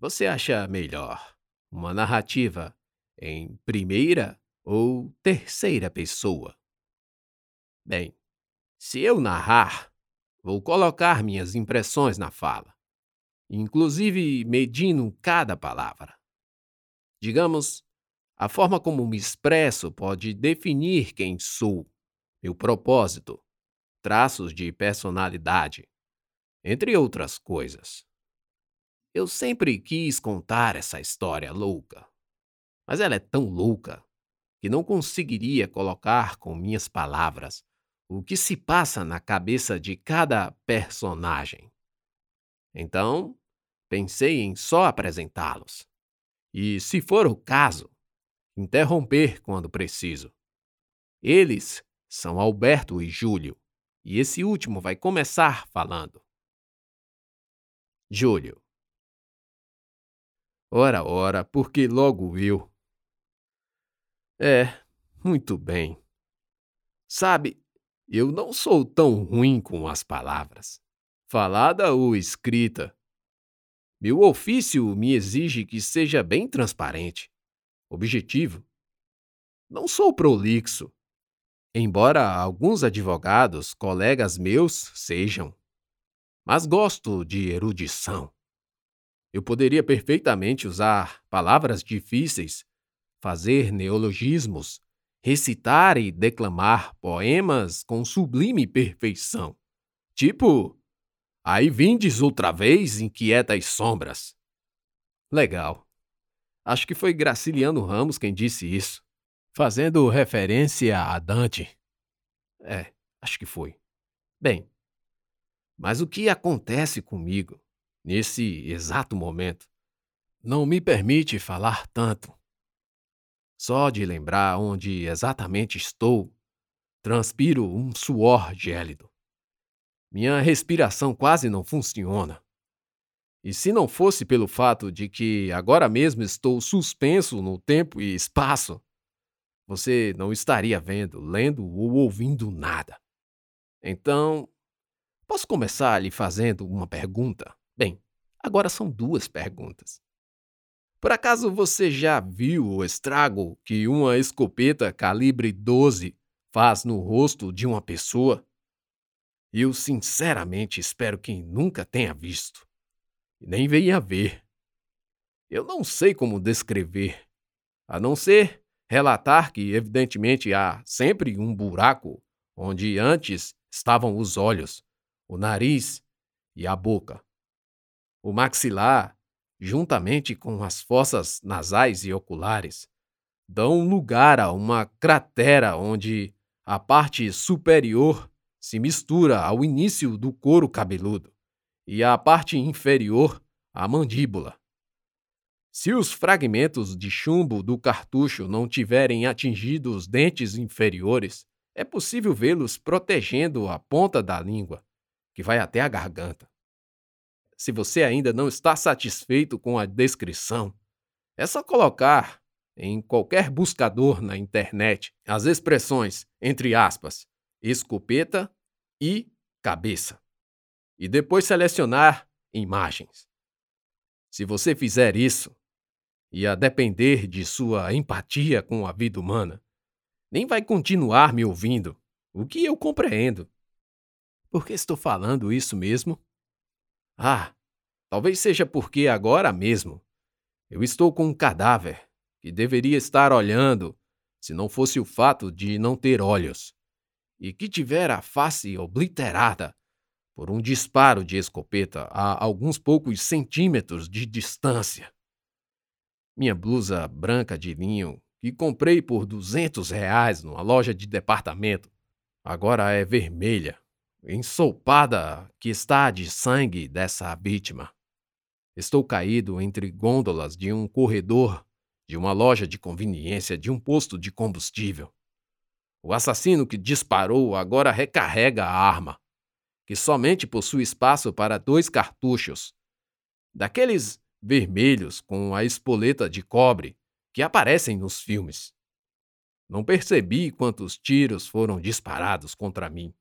Você acha melhor uma narrativa em primeira ou terceira pessoa? Bem, se eu narrar, vou colocar minhas impressões na fala, inclusive medindo cada palavra. Digamos, a forma como me expresso pode definir quem sou, meu propósito, traços de personalidade, entre outras coisas. Eu sempre quis contar essa história louca, mas ela é tão louca que não conseguiria colocar com minhas palavras o que se passa na cabeça de cada personagem. Então, pensei em só apresentá-los. E, se for o caso, interromper quando preciso. Eles são Alberto e Júlio, e esse último vai começar falando. Júlio. Ora, ora, porque logo eu. É, muito bem. Sabe, eu não sou tão ruim com as palavras, falada ou escrita. Meu ofício me exige que seja bem transparente, objetivo. Não sou prolixo, embora alguns advogados, colegas meus, sejam. Mas gosto de erudição. Eu poderia perfeitamente usar palavras difíceis, fazer neologismos, recitar e declamar poemas com sublime perfeição. Tipo, aí vindes outra vez, inquietas sombras. Legal. Acho que foi Graciliano Ramos quem disse isso, fazendo referência a Dante. É, acho que foi. Bem, mas o que acontece comigo nesse exato momento, não me permite falar tanto. Só de lembrar onde exatamente estou, transpiro um suor gélido. Minha respiração quase não funciona. E se não fosse pelo fato de que agora mesmo estou suspenso no tempo e espaço, você não estaria vendo, lendo ou ouvindo nada. Então, posso começar lhe fazendo uma pergunta? Agora são duas perguntas. Por acaso você já viu o estrago que uma escopeta calibre 12 faz no rosto de uma pessoa? Eu sinceramente espero que nunca tenha visto, nem venha ver. Eu não sei como descrever, a não ser relatar que, evidentemente, há sempre um buraco onde antes estavam os olhos, o nariz e a boca. O maxilar, juntamente com as fossas nasais e oculares, dão lugar a uma cratera onde a parte superior se mistura ao início do couro cabeludo e a parte inferior à mandíbula. Se os fragmentos de chumbo do cartucho não tiverem atingido os dentes inferiores, é possível vê-los protegendo a ponta da língua, que vai até a garganta. Se você ainda não está satisfeito com a descrição, é só colocar em qualquer buscador na internet as expressões, entre aspas, escopeta e cabeça. E depois selecionar imagens. Se você fizer isso, e a depender de sua empatia com a vida humana, nem vai continuar me ouvindo, o que eu compreendo. Por que estou falando isso mesmo? Ah, talvez seja porque agora mesmo eu estou com um cadáver que deveria estar olhando se não fosse o fato de não ter olhos e que tiver a face obliterada por um disparo de escopeta a alguns poucos centímetros de distância. Minha blusa branca de linho, que comprei por duzentos reais numa loja de departamento, agora é vermelha ensopada que está de sangue dessa vítima. Estou caído entre gôndolas de um corredor, de uma loja de conveniência, de um posto de combustível. O assassino que disparou agora recarrega a arma, que somente possui espaço para dois cartuchos, daqueles vermelhos com a espoleta de cobre que aparecem nos filmes. Não percebi quantos tiros foram disparados contra mim.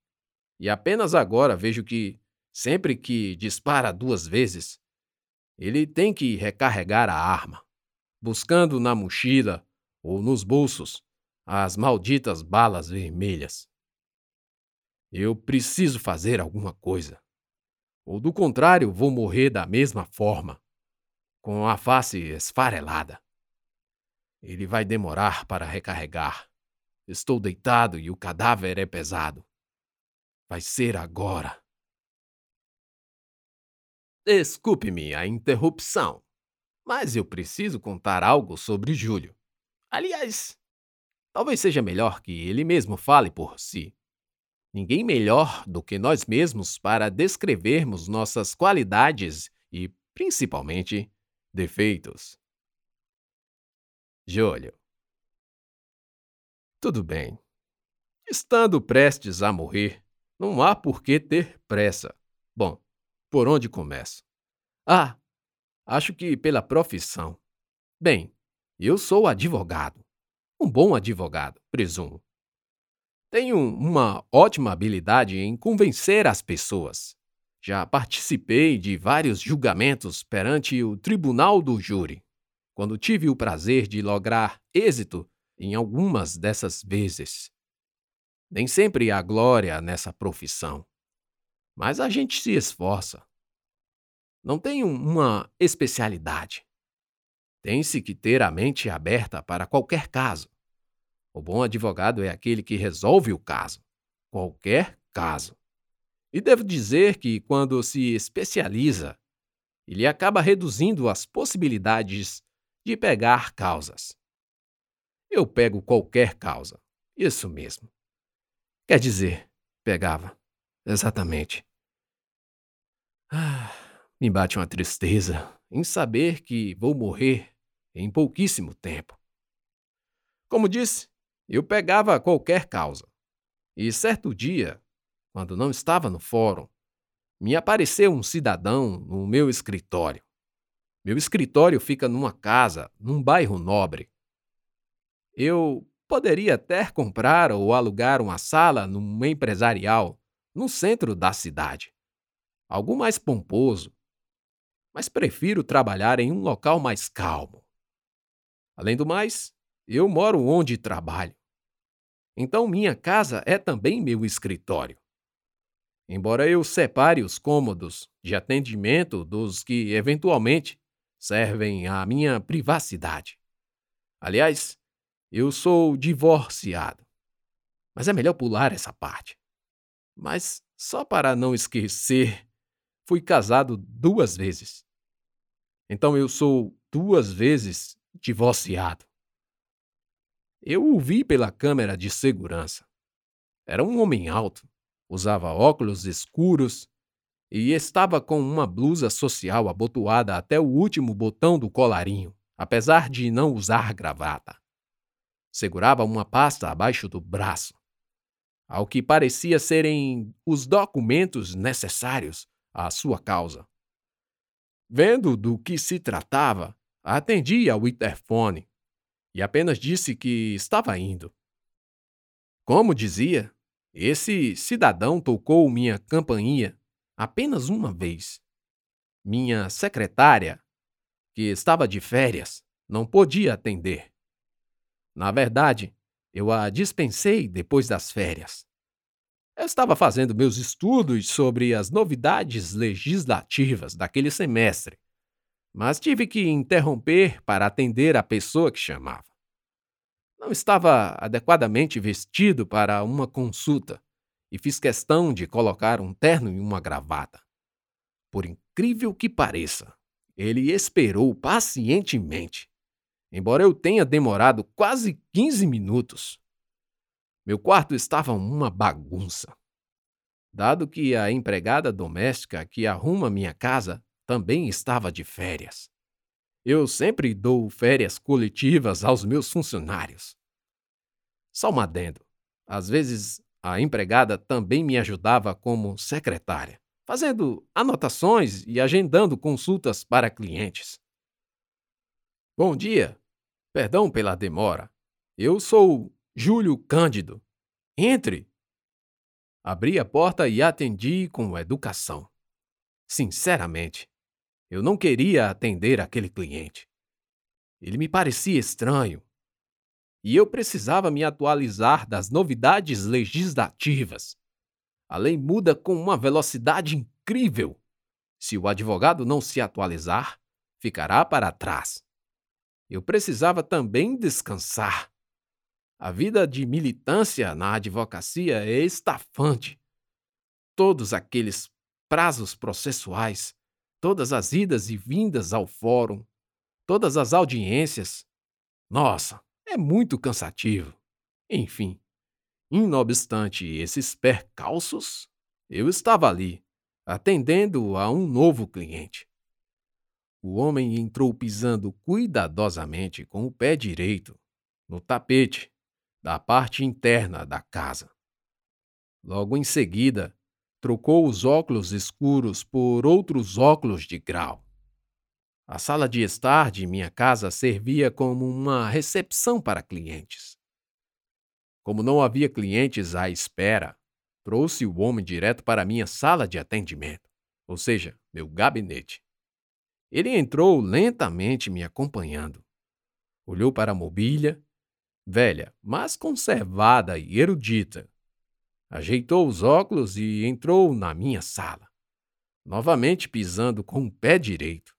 E apenas agora vejo que, sempre que dispara duas vezes, ele tem que recarregar a arma, buscando na mochila ou nos bolsos as malditas balas vermelhas. Eu preciso fazer alguma coisa, ou do contrário, vou morrer da mesma forma, com a face esfarelada. Ele vai demorar para recarregar. Estou deitado e o cadáver é pesado. Vai ser agora. Desculpe-me a interrupção, mas eu preciso contar algo sobre Júlio. Aliás, talvez seja melhor que ele mesmo fale por si. Ninguém melhor do que nós mesmos para descrevermos nossas qualidades e, principalmente, defeitos. Júlio. Tudo bem. Estando prestes a morrer, não há por que ter pressa. Bom, por onde começo? Ah, acho que pela profissão. Bem, eu sou advogado. Um bom advogado, presumo. Tenho uma ótima habilidade em convencer as pessoas. Já participei de vários julgamentos perante o tribunal do júri, quando tive o prazer de lograr êxito em algumas dessas vezes. Nem sempre há glória nessa profissão mas a gente se esforça. Não tem uma especialidade. Tem-se que ter a mente aberta para qualquer caso. O bom advogado é aquele que resolve o caso, qualquer caso. E devo dizer que, quando se especializa, ele acaba reduzindo as possibilidades de pegar causas. Eu pego qualquer causa, isso mesmo. Quer dizer, pegava. Exatamente. Ah, me bate uma tristeza em saber que vou morrer em pouquíssimo tempo. Como disse, eu pegava qualquer causa. E certo dia, quando não estava no fórum, me apareceu um cidadão no meu escritório. Meu escritório fica numa casa, num bairro nobre. Eu poderia até comprar ou alugar uma sala num empresarial no centro da cidade. Algo mais pomposo. Mas prefiro trabalhar em um local mais calmo. Além do mais, eu moro onde trabalho. Então minha casa é também meu escritório. Embora eu separe os cômodos de atendimento dos que eventualmente servem à minha privacidade. Aliás, eu sou divorciado. Mas é melhor pular essa parte. Mas, só para não esquecer, fui casado duas vezes. Então eu sou duas vezes divorciado. Eu o vi pela câmera de segurança. Era um homem alto, usava óculos escuros e estava com uma blusa social abotoada até o último botão do colarinho, apesar de não usar gravata. Segurava uma pasta abaixo do braço ao que parecia serem os documentos necessários à sua causa. Vendo do que se tratava, atendi ao interfone e apenas disse que estava indo. Como dizia, esse cidadão tocou minha campainha apenas uma vez. Minha secretária, que estava de férias, não podia atender. Na verdade, eu a dispensei depois das férias. Eu estava fazendo meus estudos sobre as novidades legislativas daquele semestre, mas tive que interromper para atender a pessoa que chamava. Não estava adequadamente vestido para uma consulta e fiz questão de colocar um terno e uma gravata. Por incrível que pareça, ele esperou pacientemente embora eu tenha demorado quase 15 minutos. Meu quarto estava uma bagunça. Dado que a empregada doméstica que arruma minha casa também estava de férias. Eu sempre dou férias coletivas aos meus funcionários. Só um adendo. Às vezes, a empregada também me ajudava como secretária, fazendo anotações e agendando consultas para clientes. Bom dia. Perdão pela demora. Eu sou Júlio Cândido. Entre. Abri a porta e atendi com educação. Sinceramente, Eu não queria atender aquele cliente. Ele me parecia estranho. E eu precisava me atualizar das novidades legislativas. A lei muda com uma velocidade incrível. Se o advogado não se atualizar, ficará para trás. Eu precisava também descansar. A vida de militância na advocacia é estafante. Todos aqueles prazos processuais, todas as idas e vindas ao fórum, todas as audiências. Nossa, é muito cansativo. Enfim, inobstante esses percalços, eu estava ali, atendendo a um novo cliente. O homem entrou pisando cuidadosamente com o pé direito no tapete da parte interna da casa. Logo em seguida, trocou os óculos escuros por outros óculos de grau. A sala de estar de minha casa servia como uma recepção para clientes. Como não havia clientes à espera, trouxe o homem direto para minha sala de atendimento, ou seja, meu gabinete. Ele entrou lentamente me acompanhando. Olhou para a mobília, velha, mas conservada e erudita. Ajeitou os óculos e entrou na minha sala, novamente pisando com o pé direito.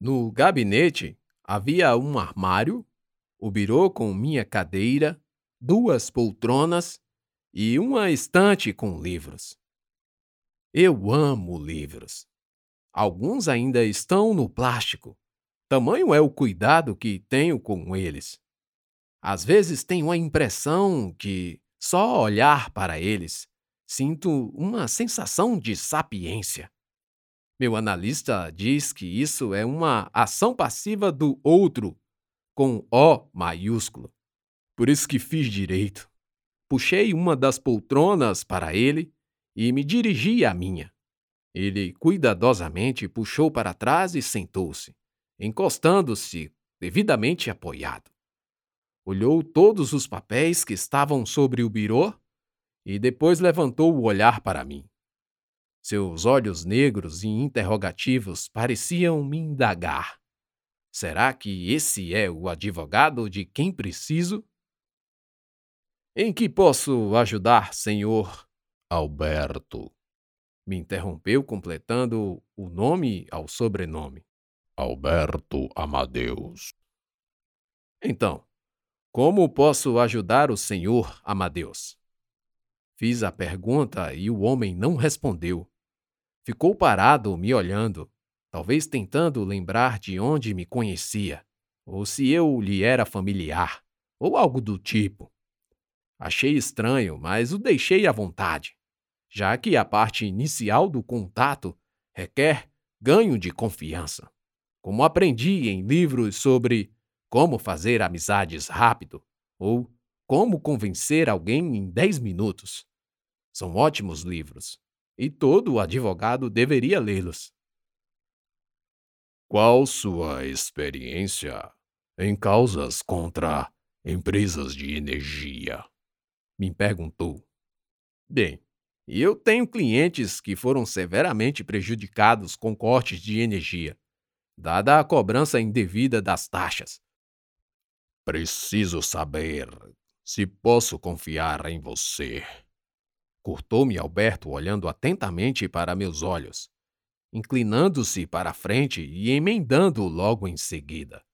No gabinete havia um armário, o birô com minha cadeira, duas poltronas e uma estante com livros. Eu amo livros. Alguns ainda estão no plástico. Tamanho é o cuidado que tenho com eles. Às vezes tenho a impressão que, só olhar para eles, sinto uma sensação de sapiência. Meu analista diz que isso é uma ação passiva do outro, com O maiúsculo. Por isso que fiz direito. Puxei uma das poltronas para ele e me dirigi à minha. Ele cuidadosamente puxou para trás e sentou-se, encostando-se devidamente apoiado. Olhou todos os papéis que estavam sobre o birô e depois levantou o olhar para mim. Seus olhos negros e interrogativos pareciam me indagar. Será que esse é o advogado de quem preciso? Em que posso ajudar, senhor? Alberto. Me interrompeu, completando o nome ao sobrenome. Alberto Amadeus. Então, como posso ajudar o senhor Amadeus? Fiz a pergunta e o homem não respondeu. Ficou parado me olhando, talvez tentando lembrar de onde me conhecia, ou se eu lhe era familiar, ou algo do tipo. Achei estranho, mas o deixei à vontade, já que a parte inicial do contato requer ganho de confiança. Como aprendi em livros sobre como fazer amizades rápido ou como convencer alguém em 10 minutos. São ótimos livros, e todo advogado deveria lê-los. Qual sua experiência em causas contra empresas de energia? Me perguntou. Bem, eu tenho clientes que foram severamente prejudicados com cortes de energia, dada a cobrança indevida das taxas. Preciso saber se posso confiar em você. Cortou-me Alberto olhando atentamente para meus olhos, inclinando-se para a frente e emendando logo em seguida.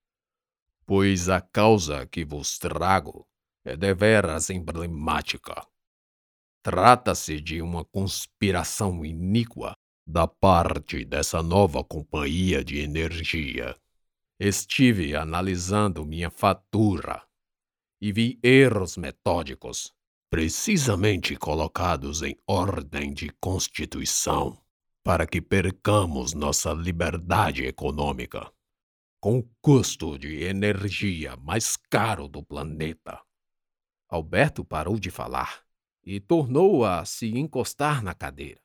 Pois a causa que vos trago é deveras emblemática. Trata-se de uma conspiração iníqua da parte dessa nova companhia de energia. Estive analisando minha fatura e vi erros metódicos precisamente colocados em ordem de constituição, para que percamos nossa liberdade econômica, com o custo de energia mais caro do planeta. Alberto parou de falar e tornou a se encostar na cadeira.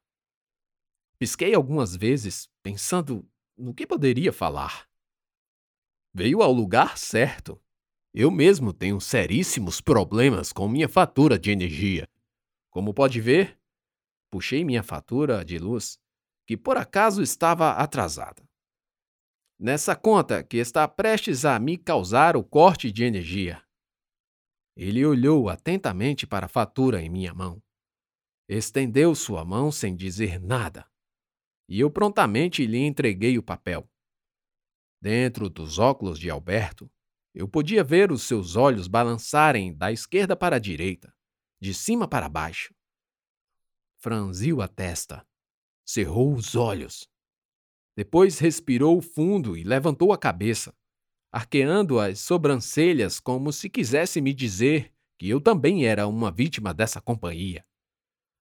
Pisquei algumas vezes, pensando no que poderia falar. Veio ao lugar certo. Eu mesmo tenho seríssimos problemas com minha fatura de energia. Como pode ver, puxei minha fatura de luz, que por acaso estava atrasada. nessa conta que está prestes a me causar o corte de energia. Ele olhou atentamente para a fatura em minha mão. Estendeu sua mão sem dizer nada. E eu prontamente lhe entreguei o papel. Dentro dos óculos de Alberto, eu podia ver os seus olhos balançarem da esquerda para a direita, de cima para baixo. Franziu a testa, cerrou os olhos. Depois respirou fundo e levantou a cabeça, arqueando as sobrancelhas como se quisesse me dizer que eu também era uma vítima dessa companhia.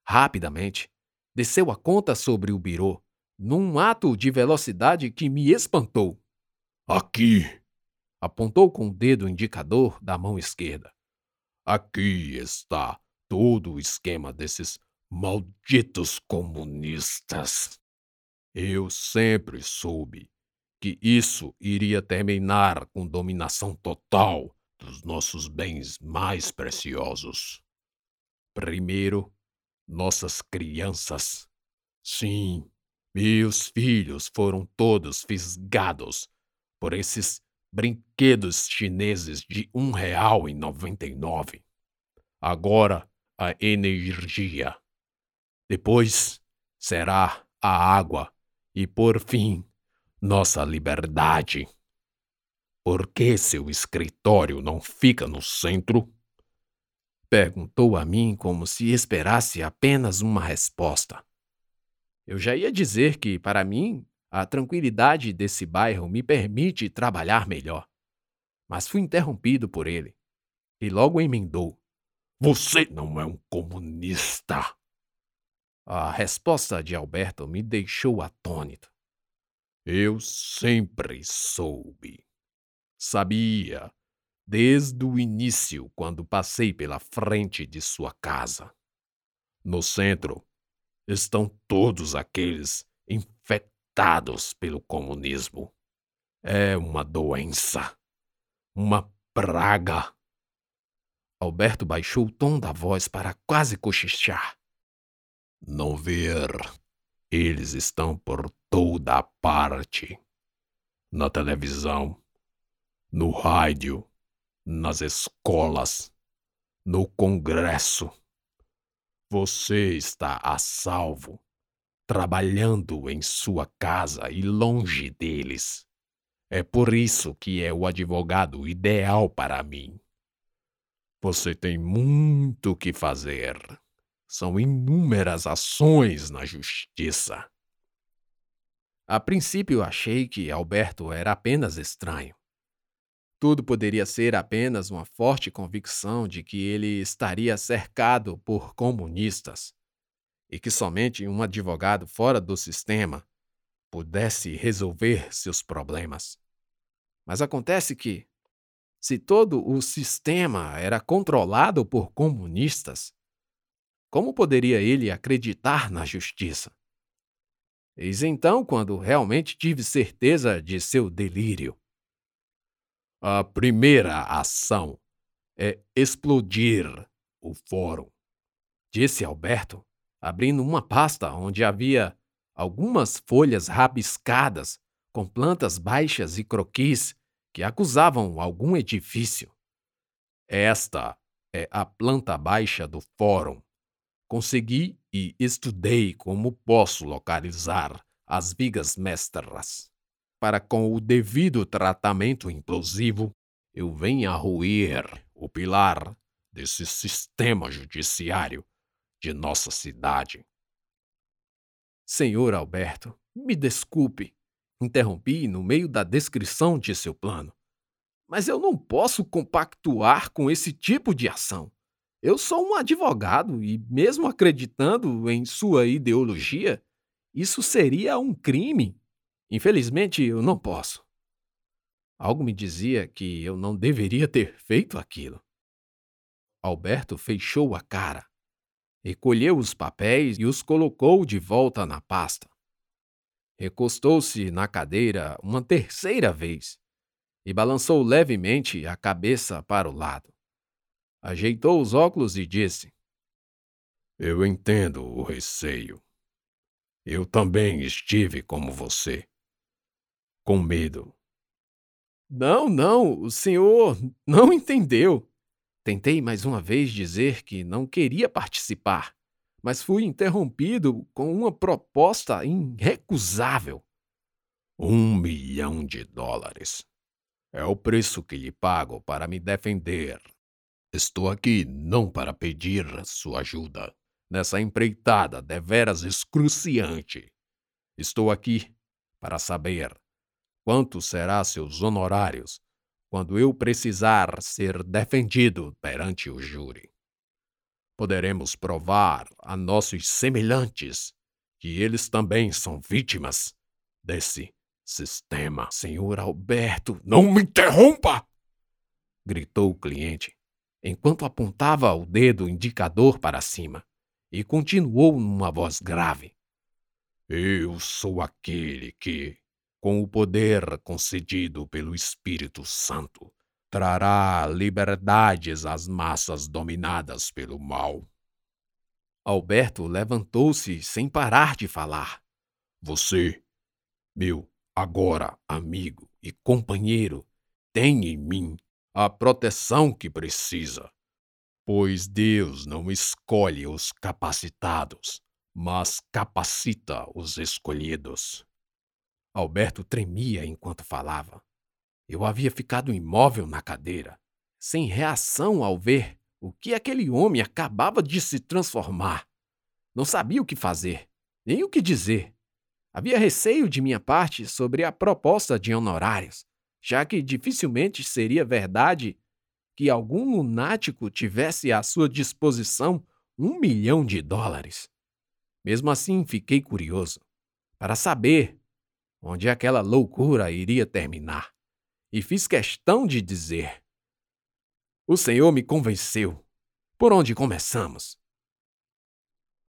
Rapidamente, desceu a conta sobre o birô, num ato de velocidade que me espantou. Aqui! apontou com o dedo indicador da mão esquerda. Aqui está todo o esquema desses malditos comunistas. Eu sempre soube que isso iria terminar com dominação total dos nossos bens mais preciosos. Primeiro, nossas crianças. Sim, meus filhos foram todos fisgados por esses brinquedos chineses de um real e noventa e nove. Agora a energia. Depois será a água e por fim nossa liberdade. Por que seu escritório não fica no centro? Perguntou a mim como se esperasse apenas uma resposta. Eu já ia dizer que, para mim, a tranquilidade desse bairro me permite trabalhar melhor. Mas fui interrompido por ele. E logo emendou: Você não é um comunista. A resposta de Alberto me deixou atônito. Eu sempre soube. Sabia, desde o início, quando passei pela frente de sua casa. No centro estão todos aqueles infectados pelo comunismo. É uma doença, uma praga. Alberto baixou o tom da voz para quase cochichar. Não ver, eles estão por toda a parte. Na televisão, no rádio, nas escolas, no Congresso. Você está a salvo trabalhando em sua casa e longe deles. É por isso que é o advogado ideal para mim. Você tem muito que fazer. São inúmeras ações na justiça. A princípio achei que Alberto era apenas estranho. Tudo poderia ser apenas uma forte convicção de que ele estaria cercado por comunistas e que somente um advogado fora do sistema pudesse resolver seus problemas. Mas acontece que, se todo o sistema era controlado por comunistas, como poderia ele acreditar na justiça? Eis então quando realmente tive certeza de seu delírio. A primeira ação é explodir o fórum, disse Alberto, abrindo uma pasta onde havia algumas folhas rabiscadas com plantas baixas e croquis que acusavam algum edifício. Esta é a planta baixa do fórum. Consegui e estudei como posso localizar as vigas mestras. Para com o devido tratamento implosivo, eu venha ruir o pilar desse sistema judiciário de nossa cidade. Senhor Alberto, me desculpe, interrompi no meio da descrição de seu plano. Mas eu não posso compactuar com esse tipo de ação. Eu sou um advogado e, mesmo acreditando em sua ideologia, isso seria um crime. Infelizmente, eu não posso. Algo me dizia que eu não deveria ter feito aquilo. Alberto fechou a cara recolheu os papéis e os colocou de volta na pasta. Recostou-se na cadeira uma terceira vez e balançou levemente a cabeça para o lado. Ajeitou os óculos e disse: Eu entendo o receio. Eu também estive como você, com medo Não, não, o senhor não entendeu. Tentei mais uma vez dizer que não queria participar, mas fui interrompido com uma proposta irrecusável. Um milhão de dólares. É o preço que lhe pago para me defender. Estou aqui não para pedir sua ajuda nessa empreitada deveras excruciante. Estou aqui para saber quanto será seus honorários quando eu precisar ser defendido perante o júri. Poderemos provar a nossos semelhantes que eles também são vítimas desse sistema. Senhor Alberto, não me interrompa! gritou o cliente, enquanto apontava o dedo indicador para cima, e continuou numa voz grave. Eu sou aquele que, com o poder concedido pelo Espírito Santo, trará liberdades às massas dominadas pelo mal. Alberto levantou-se sem parar de falar. Você, meu agora amigo e companheiro, tem em mim a proteção que precisa, pois Deus não escolhe os capacitados, mas capacita os escolhidos. Alberto tremia enquanto falava. Eu havia ficado imóvel na cadeira, sem reação ao ver o que aquele homem acabava de se transformar. Não sabia o que fazer, nem o que dizer. Havia receio de minha parte sobre a proposta de honorários, já que dificilmente seria verdade que algum lunático tivesse à sua disposição um milhão de dólares. Mesmo assim, fiquei curioso para saber onde aquela loucura iria terminar, e fiz questão de dizer: O senhor me convenceu. Por onde começamos?